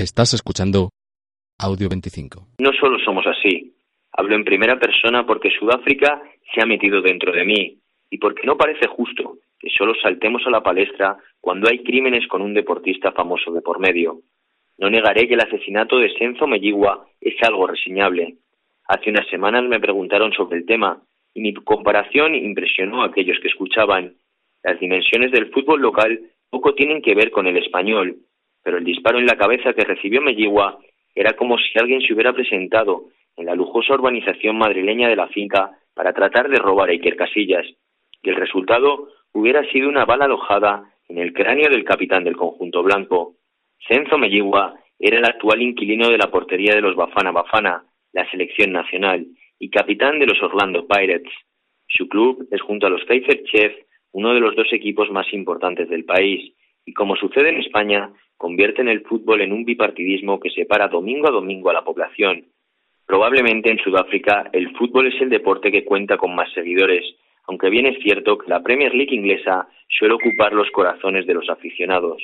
Estás escuchando Audio 25. No solo somos así. Hablo en primera persona porque Sudáfrica se ha metido dentro de mí y porque no parece justo que solo saltemos a la palestra cuando hay crímenes con un deportista famoso de por medio. No negaré que el asesinato de Senzo Melligua es algo reseñable. Hace unas semanas me preguntaron sobre el tema y mi comparación impresionó a aquellos que escuchaban. Las dimensiones del fútbol local poco tienen que ver con el español, pero el disparo en la cabeza que recibió Melligua era como si alguien se hubiera presentado en la lujosa urbanización madrileña de la finca para tratar de robar a Iker Casillas, y el resultado hubiera sido una bala alojada en el cráneo del capitán del conjunto blanco. Cenzo Melligua era el actual inquilino de la portería de los Bafana Bafana, la selección nacional, y capitán de los Orlando Pirates. Su club es junto a los Kaiser Chiefs uno de los dos equipos más importantes del país, y como sucede en España, convierten el fútbol en un bipartidismo que separa domingo a domingo a la población. Probablemente en Sudáfrica el fútbol es el deporte que cuenta con más seguidores, aunque bien es cierto que la Premier League inglesa suele ocupar los corazones de los aficionados.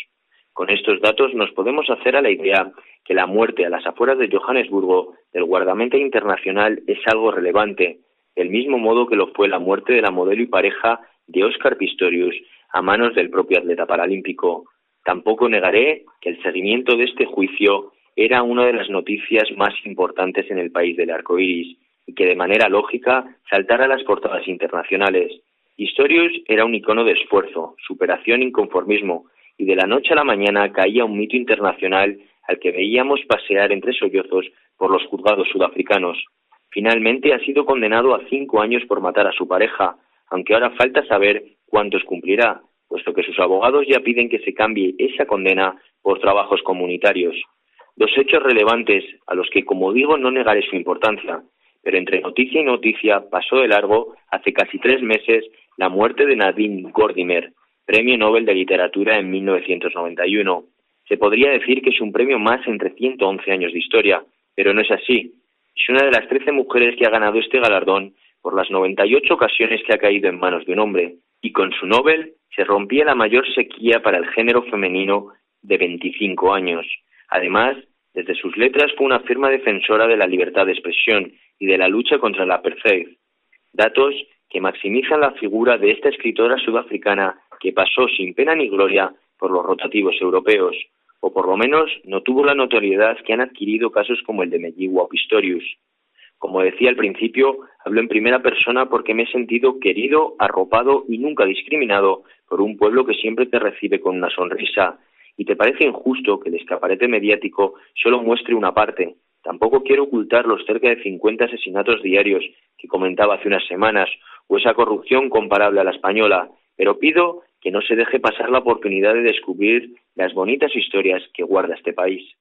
Con estos datos nos podemos hacer a la idea que la muerte a las afueras de Johannesburgo del guardameta internacional es algo relevante, del mismo modo que lo fue la muerte de la modelo y pareja de Oscar Pistorius a manos del propio atleta paralímpico. Tampoco negaré que el seguimiento de este juicio era una de las noticias más importantes en el país del arco iris y que de manera lógica saltara a las portadas internacionales. Pistorius era un icono de esfuerzo, superación e inconformismo, y de la noche a la mañana caía un mito internacional al que veíamos pasear entre sollozos por los juzgados sudafricanos. Finalmente ha sido condenado a cinco años por matar a su pareja, aunque ahora falta saber cuántos cumplirá, puesto que sus abogados ya piden que se cambie esa condena por trabajos comunitarios. Dos hechos relevantes a los que, como digo, no negaré su importancia, pero entre noticia y noticia pasó de largo hace casi tres meses la muerte de Nadine Gordimer, Premio Nobel de Literatura en 1991. Se podría decir que es un premio más entre 111 años de historia, pero no es así. Es una de las 13 mujeres que ha ganado este galardón por las 98 ocasiones que ha caído en manos de un hombre, y con su Nobel se rompía la mayor sequía para el género femenino de 25 años. Además, desde sus letras fue una firma defensora de la libertad de expresión y de la lucha contra la apartheid. Datos que maximizan la figura de esta escritora sudafricana que pasó sin pena ni gloria por los rotativos europeos, o por lo menos no tuvo la notoriedad que han adquirido casos como el de Melligua Pistorius. Como decía al principio, hablo en primera persona porque me he sentido querido, arropado y nunca discriminado por un pueblo que siempre te recibe con una sonrisa. Y te parece injusto que el escaparate mediático solo muestre una parte. Tampoco quiero ocultar los cerca de 50 asesinatos diarios que comentaba hace unas semanas o esa corrupción comparable a la española, pero pido que no se deje pasar la oportunidad de descubrir las bonitas historias que guarda este país.